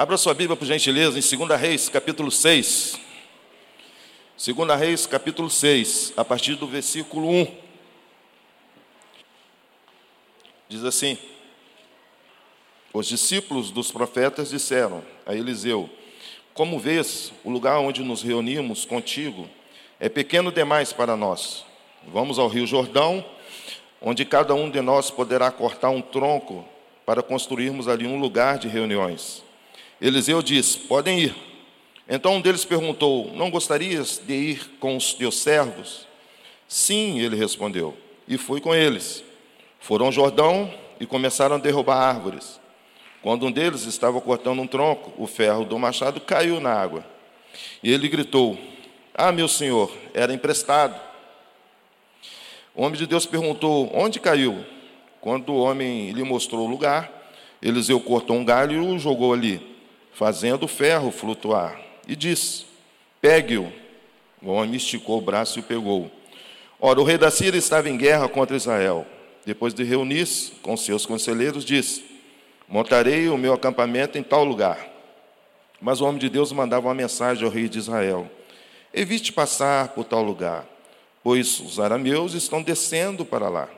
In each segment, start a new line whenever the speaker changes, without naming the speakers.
Abra sua Bíblia, por gentileza, em 2 Reis, capítulo 6. 2 Reis, capítulo 6, a partir do versículo 1. Diz assim: Os discípulos dos profetas disseram a Eliseu: Como vês, o lugar onde nos reunimos contigo é pequeno demais para nós. Vamos ao Rio Jordão, onde cada um de nós poderá cortar um tronco para construirmos ali um lugar de reuniões. Eliseu disse: Podem ir. Então um deles perguntou: Não gostarias de ir com os teus servos? Sim, ele respondeu, e fui com eles. Foram ao Jordão e começaram a derrubar árvores. Quando um deles estava cortando um tronco, o ferro do machado caiu na água. E ele gritou: Ah, meu senhor, era emprestado. O homem de Deus perguntou: Onde caiu? Quando o homem lhe mostrou o lugar, Eliseu cortou um galho e o jogou ali, fazendo o ferro flutuar. E disse: Pegue-o. O homem esticou o braço e o pegou. Ora, o rei da Síria estava em guerra contra Israel. Depois de reunir-se com seus conselheiros, disse: Montarei o meu acampamento em tal lugar. Mas o homem de Deus mandava uma mensagem ao rei de Israel: Evite passar por tal lugar, pois os arameus estão descendo para lá.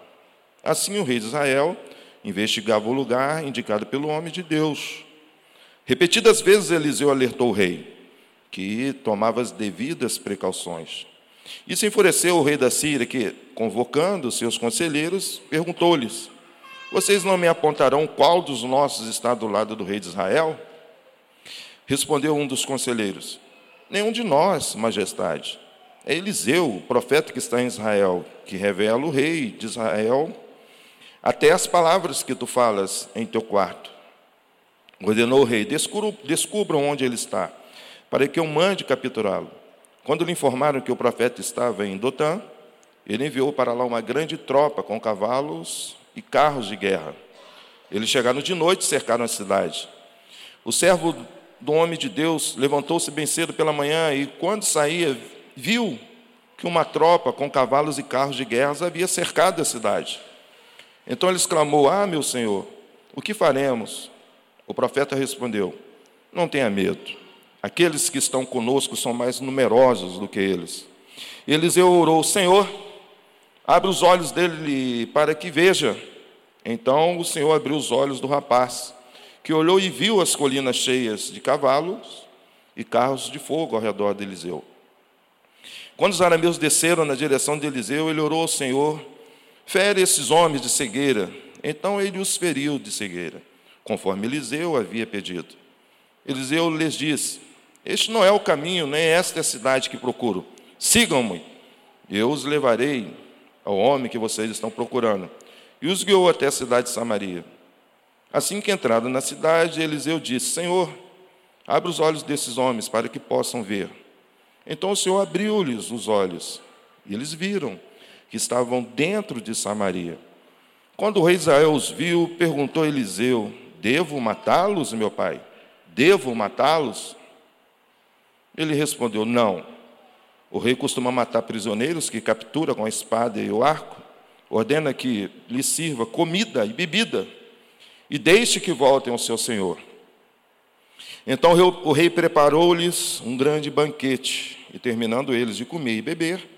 Assim o rei de Israel investigava o lugar indicado pelo homem de Deus. Repetidas vezes Eliseu alertou o rei, que tomava as devidas precauções. Isso enfureceu o rei da Síria, que, convocando seus conselheiros, perguntou-lhes: Vocês não me apontarão qual dos nossos está do lado do rei de Israel? Respondeu um dos conselheiros: Nenhum de nós, majestade. É Eliseu, o profeta que está em Israel, que revela o rei de Israel até as palavras que tu falas em teu quarto. Ordenou o rei: descubram onde ele está, para que eu mande capturá-lo. Quando lhe informaram que o profeta estava em Dotã, ele enviou para lá uma grande tropa com cavalos e carros de guerra. Eles chegaram de noite e cercaram a cidade. O servo do homem de Deus levantou-se bem cedo pela manhã e, quando saía, viu que uma tropa com cavalos e carros de guerra havia cercado a cidade. Então ele exclamou: Ah, meu senhor, o que faremos? O profeta respondeu: Não tenha medo. Aqueles que estão conosco são mais numerosos do que eles. Eliseu orou: Senhor, abre os olhos dele para que veja. Então o Senhor abriu os olhos do rapaz, que olhou e viu as colinas cheias de cavalos e carros de fogo ao redor de Eliseu. Quando os arameus desceram na direção de Eliseu, ele orou ao Senhor Fere esses homens de cegueira. Então ele os feriu de cegueira, conforme Eliseu havia pedido. Eliseu lhes disse: Este não é o caminho, nem esta é a cidade que procuro. Sigam-me, eu os levarei ao homem que vocês estão procurando. E os guiou até a cidade de Samaria. Assim que entraram na cidade, Eliseu disse: Senhor, abre os olhos desses homens para que possam ver. Então o Senhor abriu-lhes os olhos, e eles viram que estavam dentro de Samaria. Quando o rei Israel os viu, perguntou a Eliseu: Devo matá-los, meu pai? Devo matá-los? Ele respondeu: Não. O rei costuma matar prisioneiros que captura com a espada e o arco. Ordena que lhe sirva comida e bebida e deixe que voltem ao seu senhor. Então o rei preparou-lhes um grande banquete e, terminando eles de comer e beber,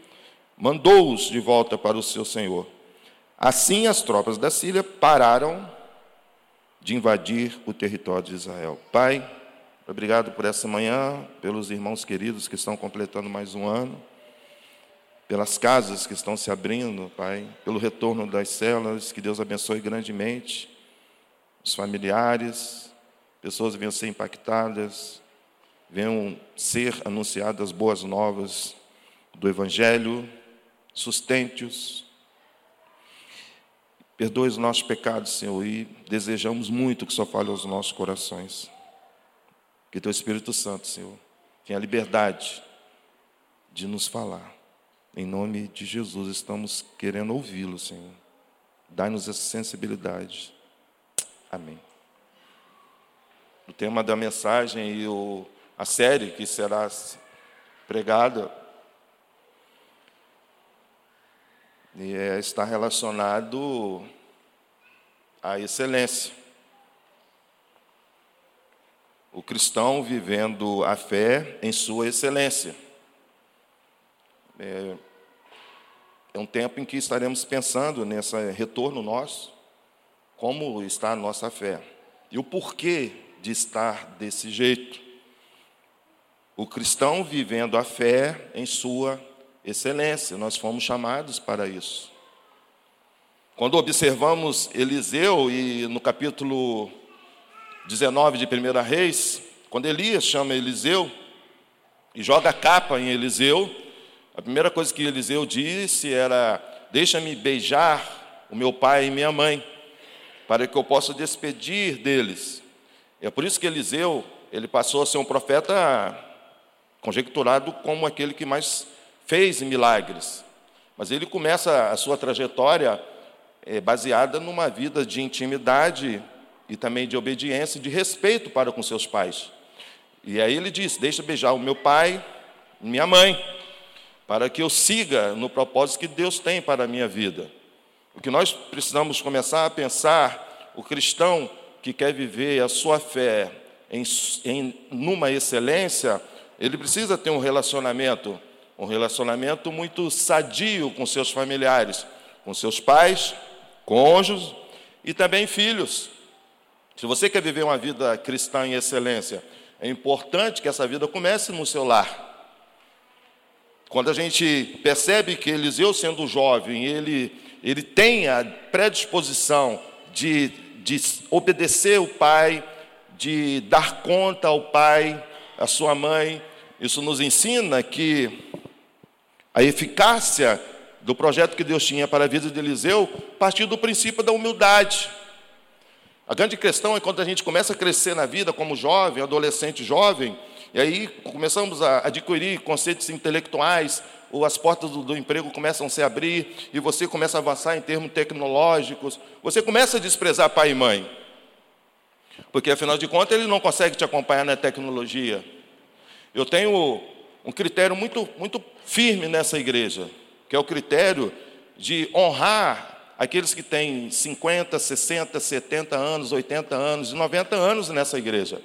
mandou-os de volta para o seu senhor. Assim as tropas da Síria pararam de invadir o território de Israel. Pai, obrigado por essa manhã, pelos irmãos queridos que estão completando mais um ano, pelas casas que estão se abrindo, Pai, pelo retorno das células, que Deus abençoe grandemente os familiares, pessoas venham ser impactadas, venham ser anunciadas boas novas do Evangelho, sustente-os. Perdoe os nossos pecados, Senhor, e desejamos muito que só fale aos nossos corações. Que Teu Espírito Santo, Senhor, tenha liberdade de nos falar. Em nome de Jesus, estamos querendo ouvi-lo, Senhor. Dai-nos essa sensibilidade. Amém. O tema da mensagem e o, a série que será pregada e é, está relacionado à excelência. o cristão vivendo a fé em sua excelência. É, é um tempo em que estaremos pensando nesse retorno nosso, como está a nossa fé e o porquê de estar desse jeito. O cristão vivendo a fé em sua excelência, nós fomos chamados para isso. Quando observamos Eliseu e no capítulo 19 de 1 Reis, quando Elias chama Eliseu e joga a capa em Eliseu, a primeira coisa que Eliseu disse era: Deixa-me beijar o meu pai e minha mãe, para que eu possa despedir deles. É por isso que Eliseu ele passou a ser um profeta conjecturado como aquele que mais fez milagres. Mas ele começa a sua trajetória é, baseada numa vida de intimidade e também de obediência, de respeito para com seus pais. E aí ele diz: Deixa beijar o meu pai, minha mãe, para que eu siga no propósito que Deus tem para a minha vida. O que nós precisamos começar a pensar, o cristão que quer viver a sua fé em, em numa excelência, ele precisa ter um relacionamento, um relacionamento muito sadio com seus familiares, com seus pais, cônjuges e também filhos. Se você quer viver uma vida cristã em excelência, é importante que essa vida comece no seu lar. Quando a gente percebe que Eliseu, sendo jovem, ele, ele tem a predisposição de, de obedecer o pai, de dar conta ao pai, à sua mãe, isso nos ensina que a eficácia do projeto que Deus tinha para a vida de Eliseu partiu do princípio da humildade. A grande questão é quando a gente começa a crescer na vida como jovem, adolescente jovem, e aí começamos a adquirir conceitos intelectuais, ou as portas do, do, emprego começam a se abrir, e você começa a avançar em termos tecnológicos, você começa a desprezar pai e mãe. Porque afinal de contas ele não consegue te acompanhar na tecnologia. Eu tenho um critério muito, muito firme nessa igreja, que é o critério de honrar aqueles que têm 50, 60, 70 anos, 80 anos e 90 anos nessa igreja.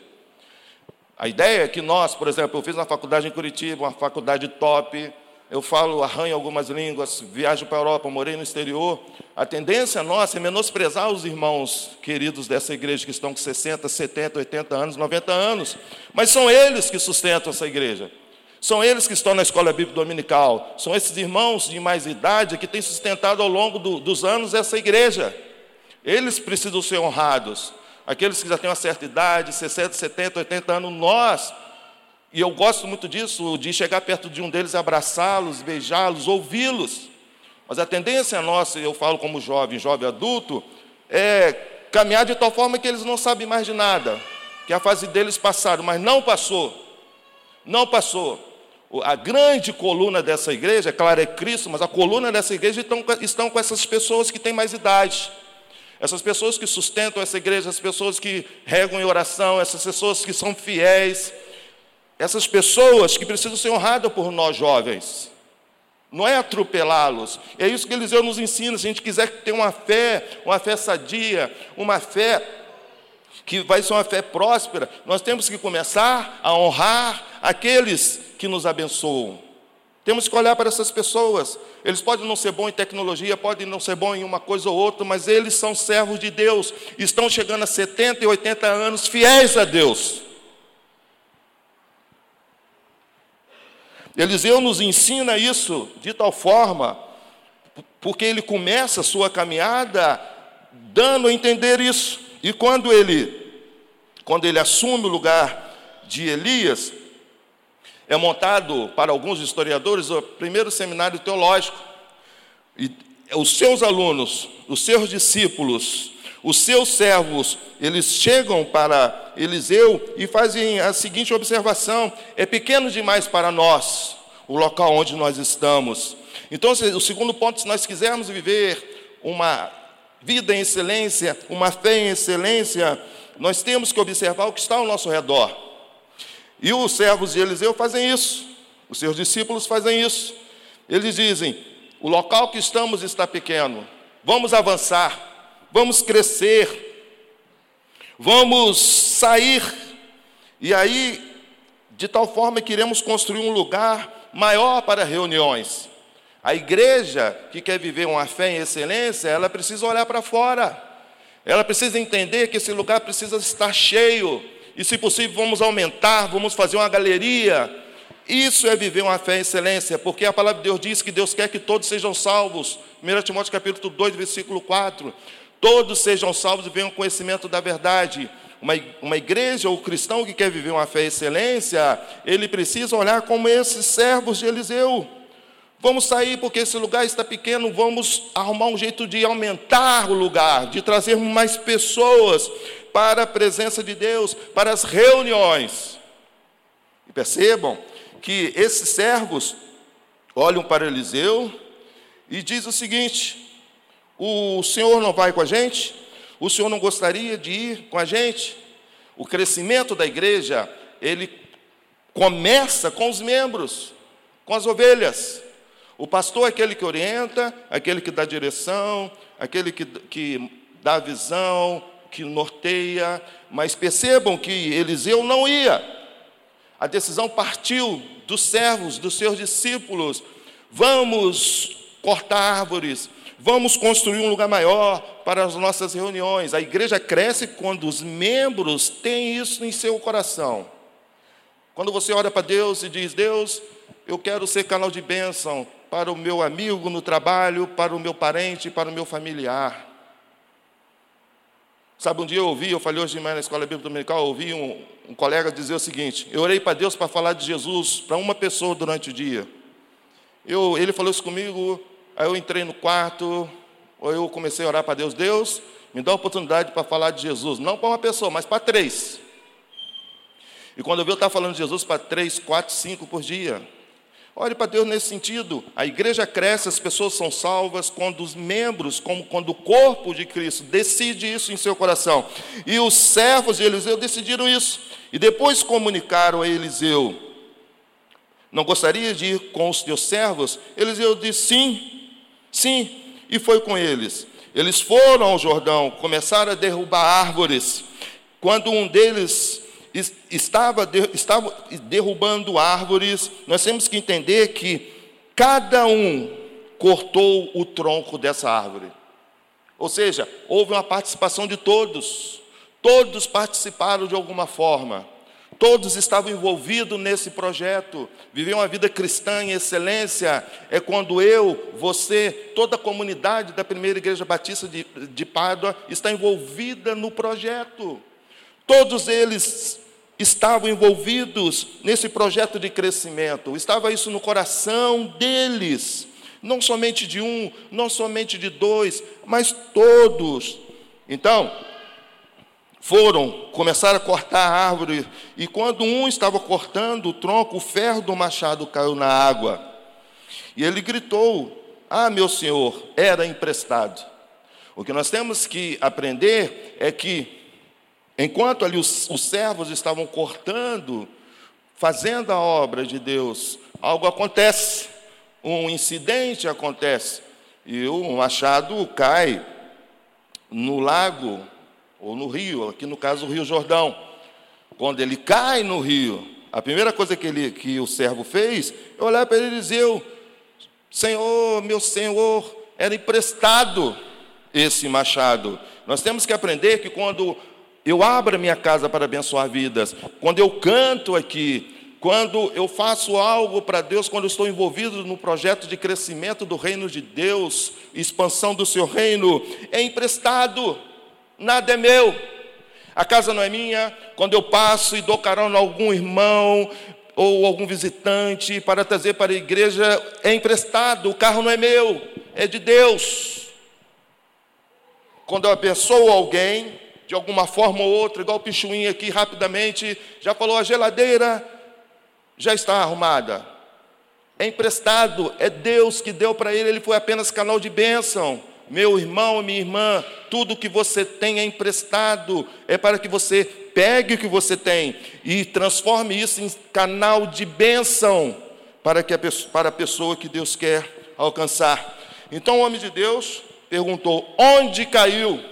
A ideia é que nós, por exemplo, eu fiz uma faculdade em Curitiba, uma faculdade top, eu falo, arranho algumas línguas, viajo para a Europa, morei no exterior. A tendência nossa é menosprezar os irmãos queridos dessa igreja que estão com 60, 70, 80 anos, 90 anos, mas são eles que sustentam essa igreja. São eles que estão na escola bíblica dominical. São esses irmãos de mais idade que têm sustentado ao longo do, dos anos essa igreja. Eles precisam ser honrados. Aqueles que já têm uma certa idade, 60, 70, 80 anos, nós, e eu gosto muito disso, de chegar perto de um deles, abraçá-los, beijá-los, ouvi-los. Mas a tendência nossa, eu falo como jovem, jovem adulto, é caminhar de tal forma que eles não sabem mais de nada, que a fase deles passaram, mas não passou. Não passou. A grande coluna dessa igreja, é claro, é Cristo, mas a coluna dessa igreja estão, estão com essas pessoas que têm mais idade. Essas pessoas que sustentam essa igreja, as pessoas que regam em oração, essas pessoas que são fiéis, essas pessoas que precisam ser honradas por nós jovens. Não é atropelá-los. É isso que Eliseu nos ensina. Se a gente quiser ter uma fé, uma fé sadia, uma fé que vai ser uma fé próspera, nós temos que começar a honrar aqueles que nos abençoam. Temos que olhar para essas pessoas. Eles podem não ser bons em tecnologia, podem não ser bons em uma coisa ou outra, mas eles são servos de Deus. Estão chegando a 70 e 80 anos fiéis a Deus. Eliseu nos ensina isso de tal forma, porque ele começa a sua caminhada dando a entender isso. E quando ele, quando ele assume o lugar de Elias, é montado, para alguns historiadores, o primeiro seminário teológico. E os seus alunos, os seus discípulos, os seus servos, eles chegam para Eliseu e fazem a seguinte observação: é pequeno demais para nós o local onde nós estamos. Então, o segundo ponto, se nós quisermos viver uma vida em excelência, uma fé em excelência, nós temos que observar o que está ao nosso redor. E os servos de Eliseu fazem isso, os seus discípulos fazem isso. Eles dizem: o local que estamos está pequeno, vamos avançar, vamos crescer, vamos sair E aí, de tal forma que iremos construir um lugar maior para reuniões. A igreja que quer viver uma fé em excelência, ela precisa olhar para fora. Ela precisa entender que esse lugar precisa estar cheio. E, se possível, vamos aumentar, vamos fazer uma galeria. Isso é viver uma fé em excelência, porque a palavra de Deus diz que Deus quer que todos sejam salvos. 1 Timóteo capítulo 2, versículo 4. Todos sejam salvos e venham conhecimento da verdade. Uma, igreja ou cristão que quer viver uma fé em excelência, ele precisa olhar como esses servos de Eliseu. Vamos sair porque esse lugar está pequeno, vamos arrumar um jeito de aumentar o lugar, de trazer mais pessoas para a presença de Deus, para as reuniões. E percebam que esses servos olham para Eliseu e diz o seguinte: O Senhor não vai com a gente? O Senhor não gostaria de ir com a gente? O crescimento da igreja, ele começa com os membros, com as ovelhas. O pastor é aquele que orienta, aquele que dá direção, aquele que, que dá visão, que norteia. Mas percebam que Eliseu não ia. A decisão partiu dos servos, dos seus discípulos. Vamos cortar árvores, vamos construir um lugar maior para as nossas reuniões. A igreja cresce quando os membros têm isso em seu coração. Quando você olha para Deus e diz: Deus, eu quero ser canal de bênção para o meu amigo no trabalho, para o meu parente, para o meu familiar. Sabe, um dia eu ouvi, eu falei hoje de manhã na escola bíblica dominical, eu ouvi um, um colega dizer o seguinte: eu orei para Deus para falar de Jesus para uma pessoa durante o dia. Eu, ele falou isso comigo, aí eu entrei no quarto, ou eu comecei a orar para Deus, Deus, me dá a oportunidade para falar de Jesus, não para uma pessoa, mas para três. E quando eu vi eu estava falando de Jesus para três, quatro, cinco por dia. Olhe para Deus nesse sentido. A igreja cresce, as pessoas são salvas quando os membros, como quando o corpo de Cristo decide isso em seu coração. E os servos de Eliseu decidiram isso. E depois comunicaram a Eliseu: Não gostaria de ir com os teus servos? Eliseu disse: Sim, sim. E foi com eles. Eles foram ao Jordão, começaram a derrubar árvores. Quando um deles estava, estava derrubando árvores, nós temos que entender que cada um cortou o tronco dessa árvore. Ou seja, houve uma participação de todos, todos participaram de alguma forma, todos estavam envolvidos nesse projeto. Viver uma vida cristã em excelência é quando eu, você, toda a comunidade da primeira igreja batista de, de Pádua está envolvida no projeto. Todos eles estavam envolvidos nesse projeto de crescimento, estava isso no coração deles, não somente de um, não somente de dois, mas todos. Então, foram, começaram a cortar a árvore, e quando um estava cortando o tronco, o ferro do machado caiu na água. E ele gritou: Ah, meu senhor, era emprestado. O que nós temos que aprender é que Enquanto ali os, os servos estavam cortando, fazendo a obra de Deus, algo acontece, um incidente acontece, e o machado cai no lago, ou no rio, aqui no caso o Rio Jordão. Quando ele cai no rio, a primeira coisa que, ele, que o servo fez é olhar para ele e dizer: Senhor, meu Senhor, era emprestado esse machado. Nós temos que aprender que quando eu abro a minha casa para abençoar vidas. Quando eu canto aqui, quando eu faço algo para Deus, quando eu estou envolvido no projeto de crescimento do reino de Deus, expansão do seu reino, é emprestado, nada é meu. A casa não é minha, quando eu passo e dou carona a algum irmão ou algum visitante para trazer para a igreja, é emprestado, o carro não é meu, é de Deus. Quando eu abençoo alguém, de alguma forma ou outra, igual o Pichuinho aqui rapidamente, já falou: a geladeira já está arrumada. É emprestado, é Deus que deu para ele, ele foi apenas canal de bênção. Meu irmão, minha irmã, tudo que você tem é emprestado, é para que você pegue o que você tem e transforme isso em canal de bênção para, que a pessoa, para a pessoa que Deus quer alcançar. Então o homem de Deus perguntou: onde caiu?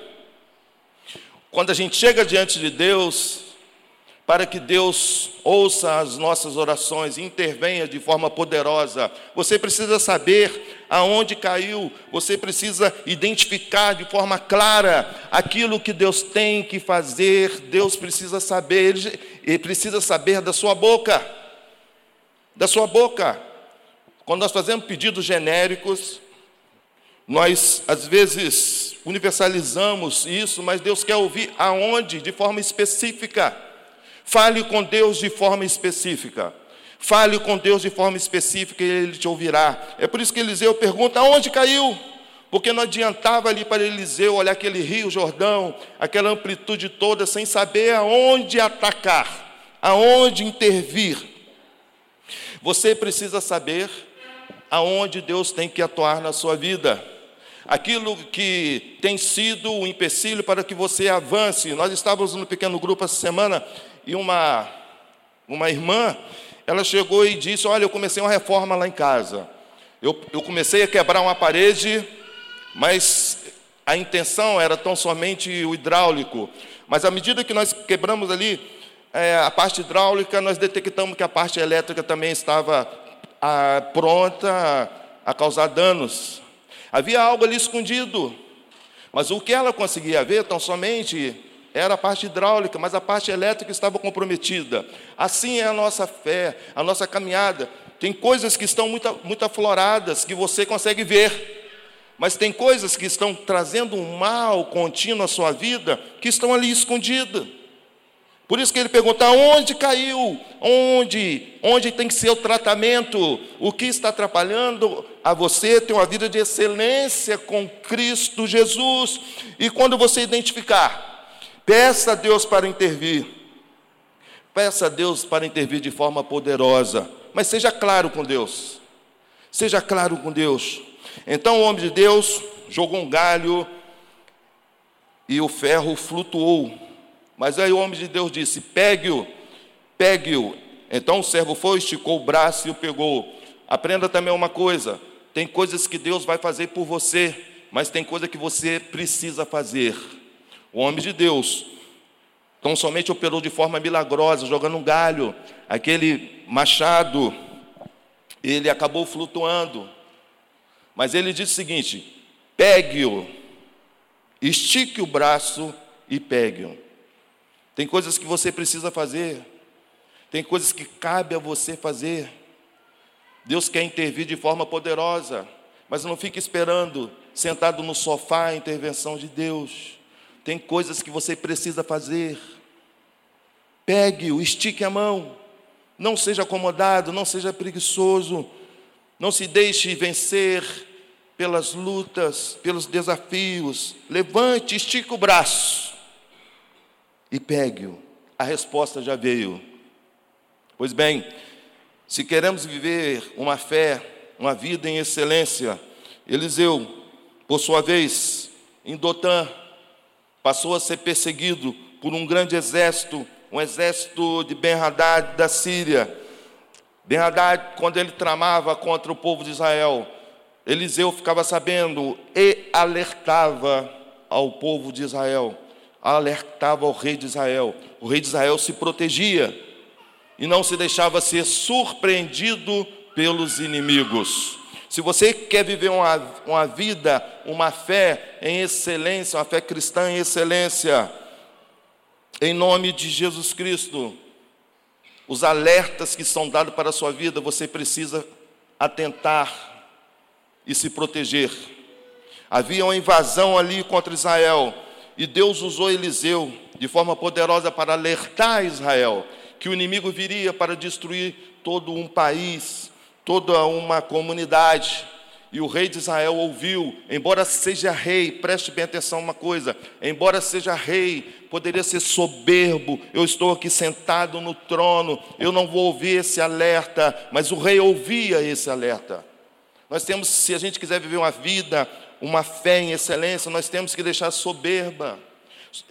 Quando a gente chega diante de Deus, para que Deus ouça as nossas orações, intervenha de forma poderosa. Você precisa saber aonde caiu, você precisa identificar de forma clara aquilo que Deus tem que fazer. Deus precisa saber, ele precisa saber da sua boca. Da sua boca. Quando nós fazemos pedidos genéricos, nós às vezes universalizamos isso, mas Deus quer ouvir aonde, de forma específica. Fale com Deus de forma específica. Fale com Deus de forma específica e Ele te ouvirá. É por isso que Eliseu pergunta: aonde caiu? Porque não adiantava ali para Eliseu olhar aquele rio Jordão, aquela amplitude toda, sem saber aonde atacar, aonde intervir. Você precisa saber aonde Deus tem que atuar na sua vida. Aquilo que tem sido o um empecilho para que você avance. Nós estávamos no pequeno grupo essa semana e uma, uma irmã, ela chegou e disse: Olha, eu comecei uma reforma lá em casa. Eu, eu comecei a quebrar uma parede, mas a intenção era tão somente o hidráulico. Mas à medida que nós quebramos ali é, a parte hidráulica, nós detectamos que a parte elétrica também estava a, pronta a, a causar danos. Havia algo ali escondido. Mas o que ela conseguia ver, tão somente era a parte hidráulica, mas a parte elétrica estava comprometida. Assim é a nossa fé, a nossa caminhada. Tem coisas que estão muito, muito afloradas, que você consegue ver, mas tem coisas que estão trazendo um mal contínuo à sua vida, que estão ali escondidas. Por isso que ele pergunta: onde caiu? Onde? Onde tem que ser o tratamento? O que está atrapalhando a você ter uma vida de excelência com Cristo Jesus? E quando você identificar, Peça a Deus para intervir. Peça a Deus para intervir de forma poderosa. Mas seja claro com Deus. Seja claro com Deus. Então o homem de Deus jogou um galho e o ferro flutuou. Mas aí o homem de Deus disse: pegue-o, pegue-o. Então o servo foi, esticou o braço e o pegou. Aprenda também uma coisa: tem coisas que Deus vai fazer por você, mas tem coisa que você precisa fazer. O homem de Deus, tão somente operou de forma milagrosa, jogando um galho, aquele machado, ele acabou flutuando. Mas ele disse o seguinte: pegue-o, estique o braço e pegue-o. Tem coisas que você precisa fazer, tem coisas que cabe a você fazer. Deus quer intervir de forma poderosa, mas não fique esperando, sentado no sofá, a intervenção de Deus. Tem coisas que você precisa fazer. Pegue-o, estique a mão. Não seja acomodado, não seja preguiçoso. Não se deixe vencer pelas lutas, pelos desafios. Levante, estique o braço e pegue-o. A resposta já veio. Pois bem, se queremos viver uma fé, uma vida em excelência, Eliseu, por sua vez, em Dotã, passou a ser perseguido por um grande exército, um exército de Ben-Hadad da Síria. Ben-Hadad, quando ele tramava contra o povo de Israel, Eliseu ficava sabendo e alertava ao povo de Israel, alertava ao rei de Israel. O rei de Israel se protegia e não se deixava ser surpreendido pelos inimigos. Se você quer viver uma, uma vida, uma fé em excelência, uma fé cristã em excelência, em nome de Jesus Cristo, os alertas que são dados para a sua vida, você precisa atentar e se proteger. Havia uma invasão ali contra Israel, e Deus usou Eliseu de forma poderosa para alertar Israel que o inimigo viria para destruir todo um país, toda uma comunidade. E o rei de Israel ouviu, embora seja rei, preste bem atenção uma coisa, embora seja rei, poderia ser soberbo, eu estou aqui sentado no trono, eu não vou ouvir esse alerta, mas o rei ouvia esse alerta. Nós temos, se a gente quiser viver uma vida, uma fé em excelência, nós temos que deixar soberba,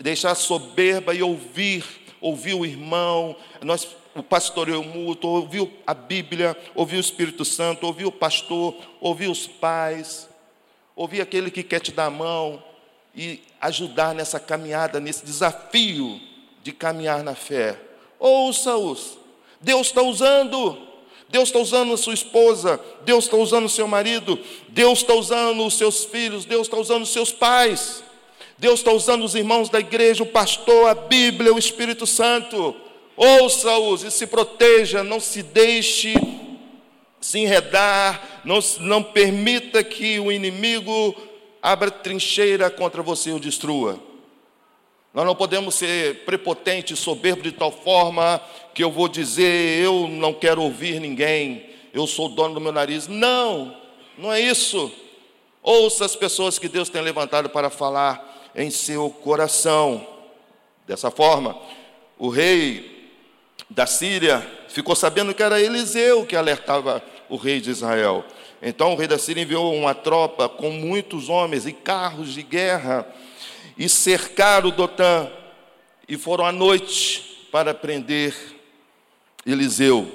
deixar soberba e ouvir, ouvir o irmão, nós o pastoreio mútuo, ouviu a Bíblia, ouviu o Espírito Santo, ouviu o pastor, ouviu os pais, ouviu aquele que quer te dar a mão e ajudar nessa caminhada, nesse desafio de caminhar na fé. Ouça-os. Deus está usando. Deus está usando a sua esposa, Deus está usando o seu marido, Deus está usando os seus filhos, Deus está usando os seus pais, Deus está usando os irmãos da igreja, o pastor, a Bíblia, o Espírito Santo. Ouça-os e se proteja, não se deixe se enredar, não, não permita que o inimigo abra trincheira contra você e o destrua. Nós não podemos ser prepotentes, soberbos de tal forma que eu vou dizer, eu não quero ouvir ninguém, eu sou dono do meu nariz. Não, não é isso. Ouça as pessoas que Deus tem levantado para falar em seu coração. Dessa forma, o rei da Síria ficou sabendo que era Eliseu que alertava o rei de Israel. Então o rei da Síria enviou uma tropa com muitos homens e carros de guerra e cercaram Dotã e foram à noite para prender Eliseu.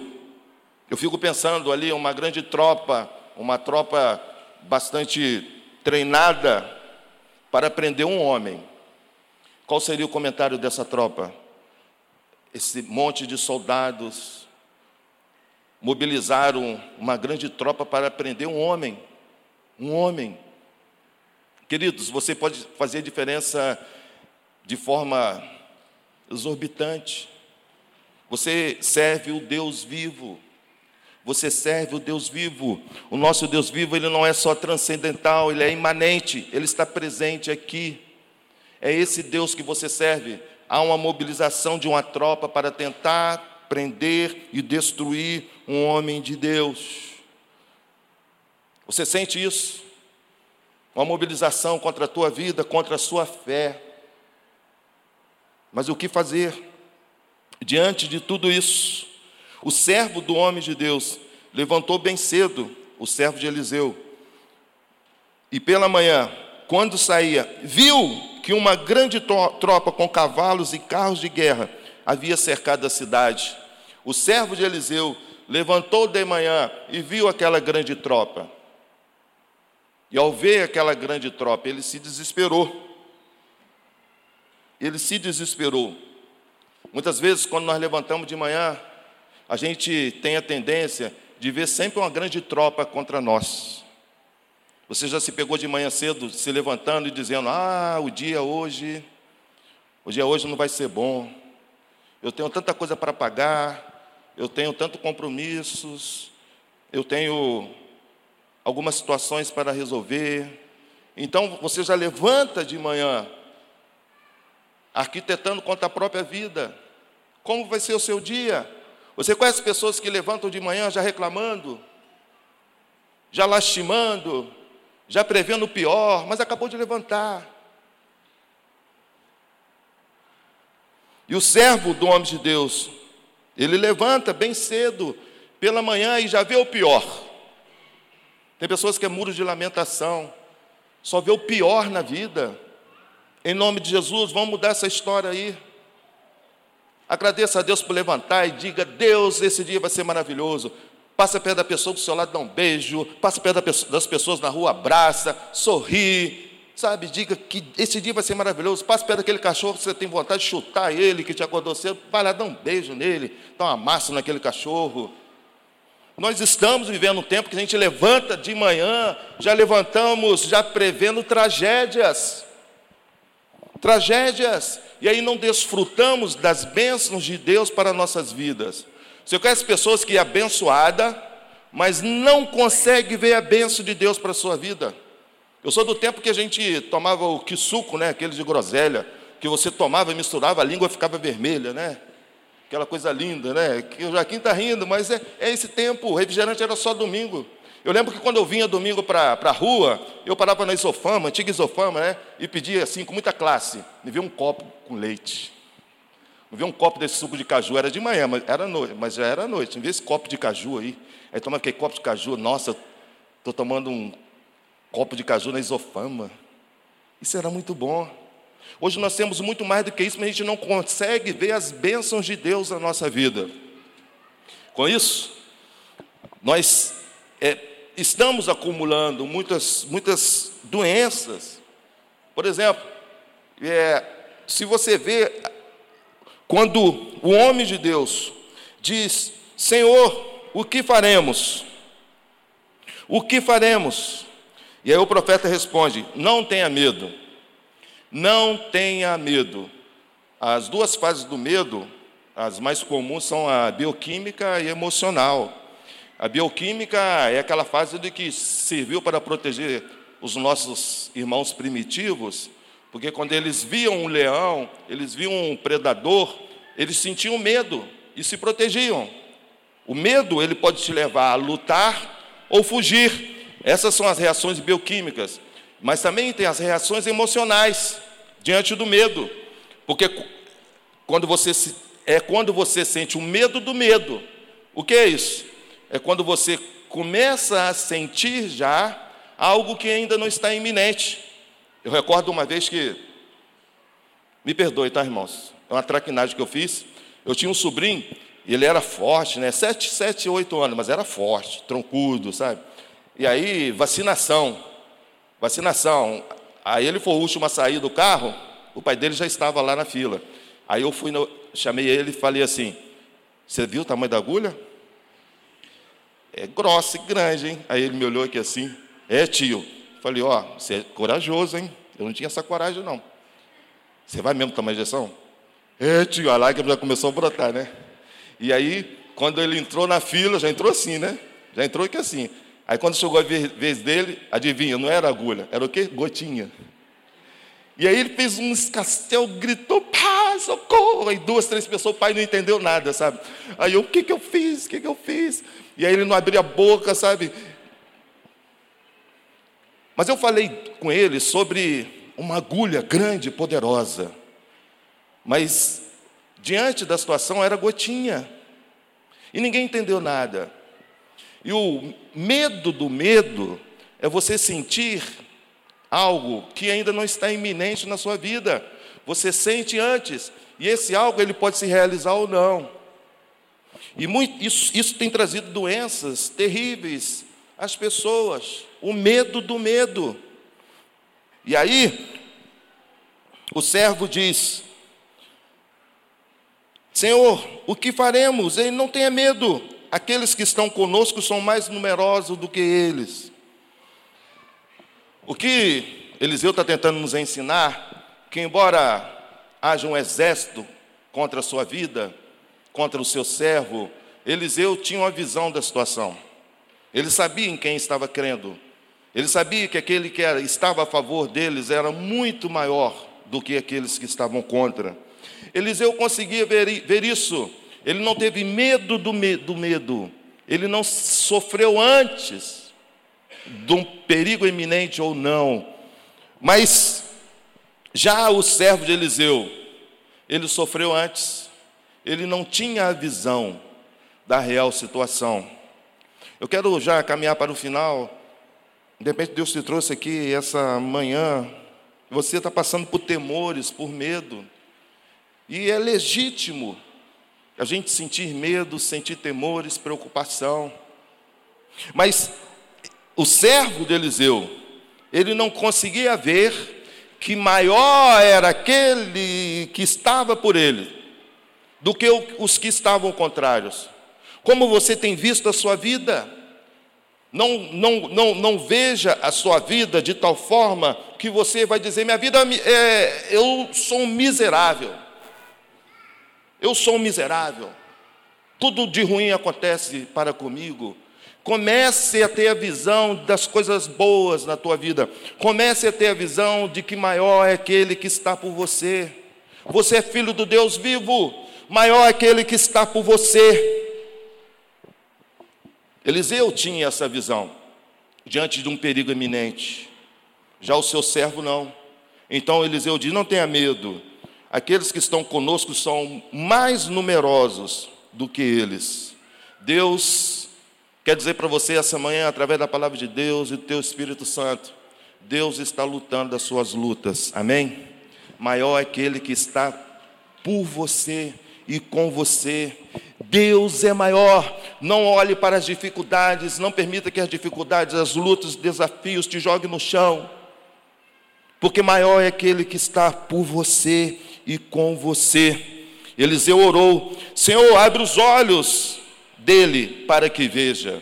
Eu fico pensando ali uma grande tropa, uma tropa bastante treinada para prender um homem. Qual seria o comentário dessa tropa? Esse monte de soldados mobilizaram uma grande tropa para prender um homem. Um homem. Queridos, você pode fazer diferença de forma exorbitante. Você serve o Deus vivo. Você serve o Deus vivo. O nosso Deus vivo, ele não é só transcendental, ele é imanente, ele está presente aqui. É esse Deus que você serve. Há uma mobilização de uma tropa para tentar prender e destruir um homem de Deus. Você sente isso? Uma mobilização contra a tua vida, contra a sua fé. Mas o que fazer? Diante de tudo isso, o servo do homem de Deus levantou bem cedo, o servo de Eliseu, e pela manhã, quando saía, viu que uma grande tropa com cavalos e carros de guerra havia cercado a cidade. O servo de Eliseu levantou de manhã e viu aquela grande tropa. E ao ver aquela grande tropa, ele se desesperou. Ele se desesperou. Muitas vezes, quando nós levantamos de manhã, a gente tem a tendência de ver sempre uma grande tropa contra nós. Você já se pegou de manhã cedo, se levantando e dizendo: Ah, o dia hoje, o dia hoje não vai ser bom. Eu tenho tanta coisa para pagar, eu tenho tantos compromissos, eu tenho algumas situações para resolver. Então você já levanta de manhã, arquitetando contra a própria vida. Como vai ser o seu dia? Você conhece pessoas que levantam de manhã já reclamando, já lastimando, já prevendo o pior, mas acabou de levantar. E o servo do homem de Deus, ele levanta bem cedo, pela manhã, e já vê o pior. Tem pessoas que é muro de lamentação, só vê o pior na vida. Em nome de Jesus, vamos mudar essa história aí. Agradeça a Deus por levantar e diga: Deus, esse dia vai ser maravilhoso. Passa perto da pessoa do seu lado, dá um beijo. Passa perto das pessoas na rua, abraça, sorri. Sabe, diga que esse dia vai ser maravilhoso. Passa perto daquele cachorro que você tem vontade de chutar ele, que te acordou cedo. Vai lá, dá um beijo nele, dá uma massa naquele cachorro. Nós estamos vivendo um tempo que a gente levanta de manhã, já levantamos, já prevendo tragédias. Tragédias. E aí não desfrutamos das bênçãos de Deus para nossas vidas. Você conhece pessoas que é abençoada, mas não consegue ver a bênção de Deus para a sua vida. Eu sou do tempo que a gente tomava o quisuco, né, aquele de groselha, que você tomava e misturava, a língua ficava vermelha, né? Aquela coisa linda, né? Que o Joaquim está rindo, mas é, é, esse tempo, o refrigerante era só domingo. Eu lembro que quando eu vinha domingo para a rua, eu parava na isofama, antiga isofama, né? E pedia assim, com muita classe, me vê um copo com leite. Me vê um copo desse suco de caju, era de manhã, mas, era noite, mas já era noite. Me vê esse copo de caju aí. Aí toma aquele copo de caju, nossa, estou tomando um copo de caju na isofama. Isso era muito bom. Hoje nós temos muito mais do que isso, mas a gente não consegue ver as bênçãos de Deus na nossa vida. Com isso, nós é, estamos acumulando muitas, muitas doenças. Por exemplo, é, se você vê quando o homem de Deus diz: Senhor, o que faremos? O que faremos? E aí o profeta responde: Não tenha medo, não tenha medo. As duas fases do medo, as mais comuns são a bioquímica e emocional. A bioquímica é aquela fase de que serviu para proteger os nossos irmãos primitivos, porque quando eles viam um leão, eles viam um predador, eles sentiam medo e se protegiam. O medo ele pode te levar a lutar ou fugir. Essas são as reações bioquímicas. Mas também tem as reações emocionais diante do medo. Porque quando você é quando você sente o medo do medo. O que é isso? É quando você começa a sentir já algo que ainda não está iminente. Eu recordo uma vez que me perdoe, tá, irmãos? É uma traquinagem que eu fiz. Eu tinha um sobrinho ele era forte, né? Sete, sete, oito anos, mas era forte, troncudo, sabe? E aí, vacinação. Vacinação. Aí ele foi o último a sair do carro, o pai dele já estava lá na fila. Aí eu fui, no, chamei ele e falei assim: Você viu o tamanho da agulha? É grossa e grande, hein? Aí ele me olhou aqui assim: É, tio. Falei: Ó, oh, você é corajoso, hein? Eu não tinha essa coragem, não. Você vai mesmo tomar injeção? É, tio. A lágrima já começou a brotar, né? E aí, quando ele entrou na fila, já entrou assim, né? Já entrou aqui assim. Aí quando chegou a vez dele, adivinha, não era agulha, era o quê? Gotinha. E aí ele fez um escastel, gritou, pá, socorro! Aí duas, três pessoas, o pai não entendeu nada, sabe? Aí eu, o que que eu fiz? O que que eu fiz? E aí ele não abria a boca, sabe? Mas eu falei com ele sobre uma agulha grande, poderosa. Mas diante da situação era gotinha. E ninguém entendeu nada. E o medo do medo é você sentir algo que ainda não está iminente na sua vida. Você sente antes, e esse algo ele pode se realizar ou não. E muito, isso, isso tem trazido doenças terríveis às pessoas, o medo do medo. E aí, o servo diz: Senhor, o que faremos? Ele não tenha medo. Aqueles que estão conosco são mais numerosos do que eles. O que Eliseu está tentando nos ensinar, que embora haja um exército contra a sua vida, contra o seu servo, Eliseu tinha uma visão da situação. Ele sabia em quem estava crendo. Ele sabia que aquele que era, estava a favor deles era muito maior do que aqueles que estavam contra. Eliseu conseguia ver, ver isso. Ele não teve medo do, do medo. Ele não sofreu antes de um perigo iminente ou não. Mas já o servo de Eliseu, ele sofreu antes. Ele não tinha a visão da real situação. Eu quero já caminhar para o final. De repente Deus te trouxe aqui essa manhã. Você está passando por temores, por medo. E é legítimo a gente sentir medo, sentir temores, preocupação. Mas o servo de Eliseu, ele não conseguia ver que maior era aquele que estava por ele do que os que estavam contrários. Como você tem visto a sua vida? Não, não, não, não veja a sua vida de tal forma que você vai dizer: minha vida é, eu sou um miserável. Eu sou um miserável. Tudo de ruim acontece para comigo. Comece a ter a visão das coisas boas na tua vida. Comece a ter a visão de que maior é aquele que está por você. Você é filho do Deus vivo. Maior é aquele que está por você. Eliseu tinha essa visão diante de um perigo iminente. Já o seu servo não. Então Eliseu diz: Não tenha medo, aqueles que estão conosco são mais numerosos do que eles. Deus quer dizer para você essa manhã, através da palavra de Deus e do teu Espírito Santo, Deus está lutando as suas lutas, amém? Maior é aquele que está por você e com você. Deus é maior. Não olhe para as dificuldades, não permita que as dificuldades, as lutas, os desafios te joguem no chão. Porque maior é aquele que está por você e com você. Eliseu orou: Senhor, abre os olhos dele para que veja.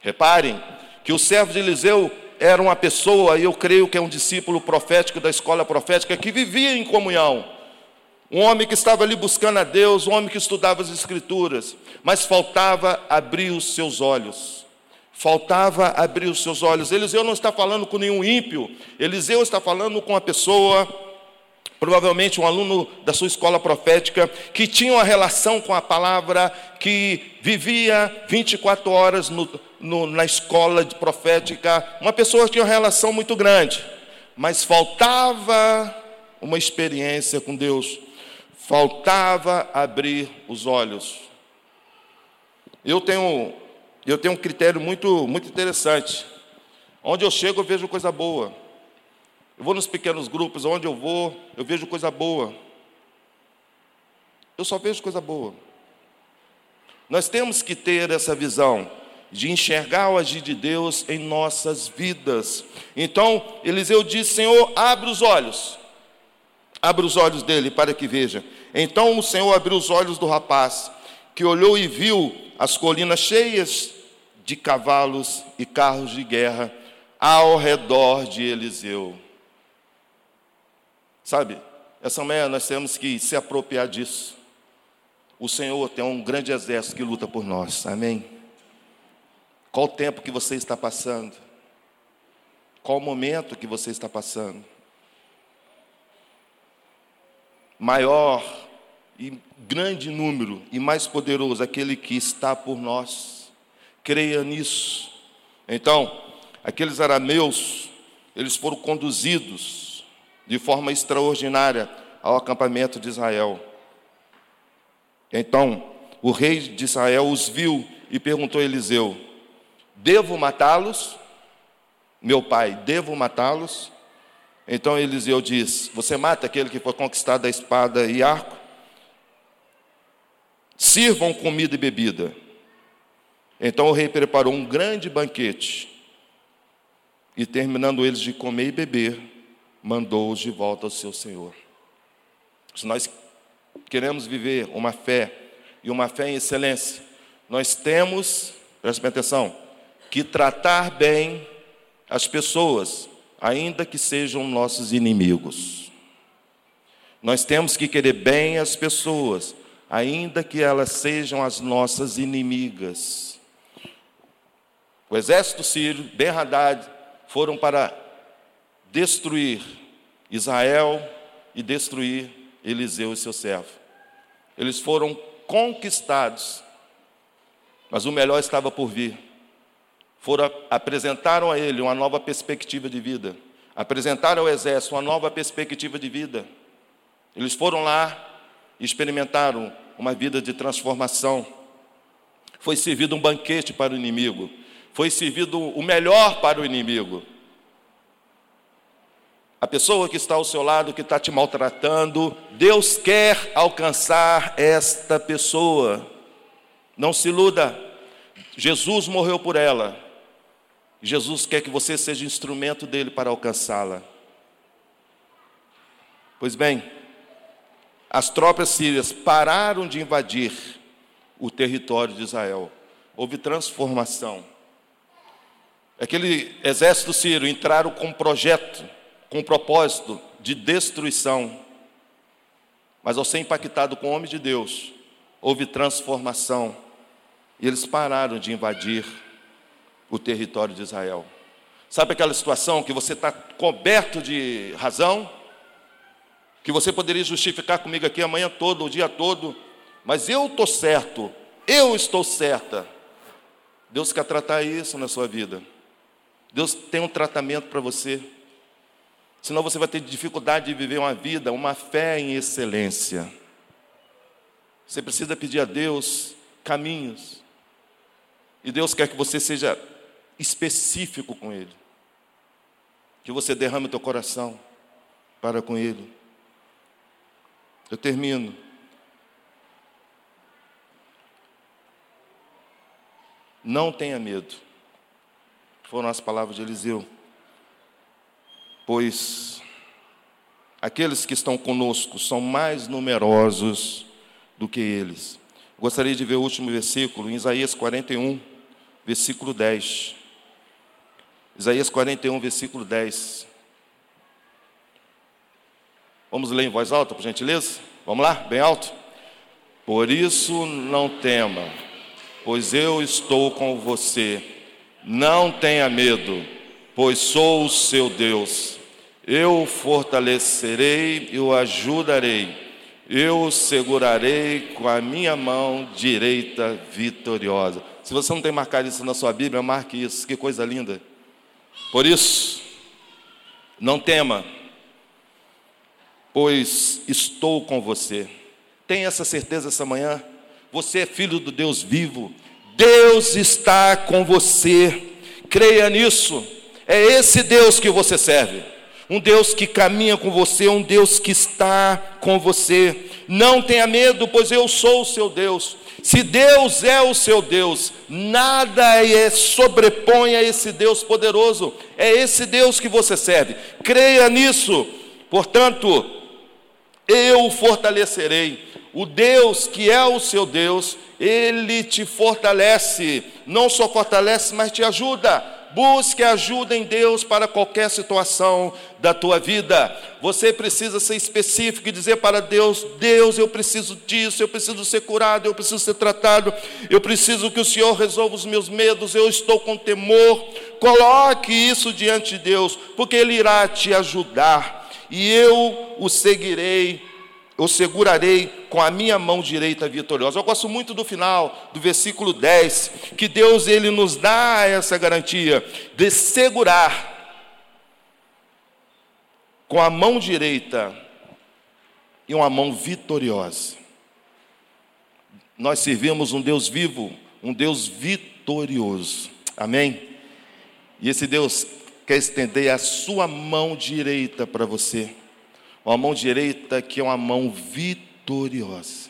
Reparem que o servo de Eliseu era uma pessoa, e eu creio que é um discípulo profético da escola profética, que vivia em comunhão. Um homem que estava ali buscando a Deus, um homem que estudava as Escrituras, mas faltava abrir os seus olhos. Faltava abrir os seus olhos. Eliseu não está falando com nenhum ímpio, Eliseu está falando com uma pessoa provavelmente um aluno da sua escola profética, que tinha uma relação com a palavra, que vivia 24 horas no, no, na escola profética, uma pessoa que tinha uma relação muito grande, mas faltava uma experiência com Deus, faltava abrir os olhos. Eu tenho, eu tenho um critério muito, muito interessante. Onde eu chego, eu vejo coisa boa. Eu vou nos pequenos grupos, onde eu vou, eu vejo coisa boa. Eu só vejo coisa boa. Nós temos que ter essa visão de enxergar o agir de Deus em nossas vidas. Então, Eliseu disse: Senhor, abre os olhos. Abre os olhos dele para que veja. Então o Senhor abriu os olhos do rapaz, que olhou e viu as colinas cheias de cavalos e carros de guerra ao redor de Eliseu. Sabe, essa manhã nós temos que se apropriar disso. O Senhor tem um grande exército que luta por nós, amém? Qual o tempo que você está passando? Qual o momento que você está passando? Maior e grande número e mais poderoso aquele que está por nós. Creia nisso. Então, aqueles arameus, eles foram conduzidos de forma extraordinária ao acampamento de Israel. Então, o rei de Israel os viu e perguntou a Eliseu: Devo matá-los? Meu pai, devo matá-los? Então Eliseu diz: Você mata aquele que foi conquistado da espada e arco? Sirvam comida e bebida. Então o rei preparou um grande banquete. E terminando eles de comer e beber, mandou-os de volta ao seu Senhor. Se nós queremos viver uma fé e uma fé em excelência, nós temos, preste atenção, que tratar bem as pessoas, ainda que sejam nossos inimigos. Nós temos que querer bem as pessoas, ainda que elas sejam as nossas inimigas. O exército sírio, Ben Haddad, foram para destruir Israel e destruir Eliseu e seu servo. Eles foram conquistados, mas o melhor estava por vir. Foram, apresentaram a ele uma nova perspectiva de vida, apresentaram ao exército uma nova perspectiva de vida. Eles foram lá e experimentaram uma vida de transformação. Foi servido um banquete para o inimigo, foi servido o melhor para o inimigo. A pessoa que está ao seu lado, que está te maltratando, Deus quer alcançar esta pessoa. Não se iluda, Jesus morreu por ela. Jesus quer que você seja instrumento dele para alcançá-la. Pois bem, as tropas sírias pararam de invadir o território de Israel. Houve transformação. Aquele exército sírio entraram com um projeto com propósito de destruição. Mas ao ser impactado com o homem de Deus, houve transformação. E eles pararam de invadir o território de Israel. Sabe aquela situação que você está coberto de razão? Que você poderia justificar comigo aqui amanhã todo, o dia todo, mas eu estou certo, eu estou certa. Deus quer tratar isso na sua vida. Deus tem um tratamento para você. Senão você vai ter dificuldade de viver uma vida, uma fé em excelência. Você precisa pedir a Deus caminhos. E Deus quer que você seja específico com Ele. Que você derrame o teu coração para com Ele. Eu termino. Não tenha medo. Foram as palavras de Eliseu pois aqueles que estão conosco são mais numerosos do que eles. Gostaria de ver o último versículo, em Isaías 41, versículo 10. Isaías 41, versículo 10. Vamos ler em voz alta, por gentileza? Vamos lá, bem alto? Por isso não tema, pois eu estou com você. Não tenha medo, pois sou o seu Deus. Eu o fortalecerei e o ajudarei. Eu o segurarei com a minha mão direita vitoriosa. Se você não tem marcado isso na sua Bíblia, marque isso. Que coisa linda. Por isso, não tema pois estou com você. Tenha essa certeza essa manhã. Você é filho do Deus vivo. Deus está com você. Creia nisso. É esse Deus que você serve. Um Deus que caminha com você, um Deus que está com você. Não tenha medo, pois eu sou o seu Deus. Se Deus é o seu Deus, nada é sobrepõe a esse Deus poderoso. É esse Deus que você serve. Creia nisso. Portanto, eu o fortalecerei. O Deus que é o seu Deus, ele te fortalece, não só fortalece, mas te ajuda. Busque ajuda em Deus para qualquer situação da tua vida. Você precisa ser específico e dizer para Deus: Deus, eu preciso disso, eu preciso ser curado, eu preciso ser tratado, eu preciso que o Senhor resolva os meus medos, eu estou com temor. Coloque isso diante de Deus, porque Ele irá te ajudar e eu o seguirei, eu segurarei com a minha mão direita vitoriosa. Eu gosto muito do final do versículo 10, que Deus ele nos dá essa garantia de segurar com a mão direita e uma mão vitoriosa. Nós servimos um Deus vivo, um Deus vitorioso. Amém? E esse Deus quer estender a sua mão direita para você. Uma mão direita que é uma mão vitoriosa.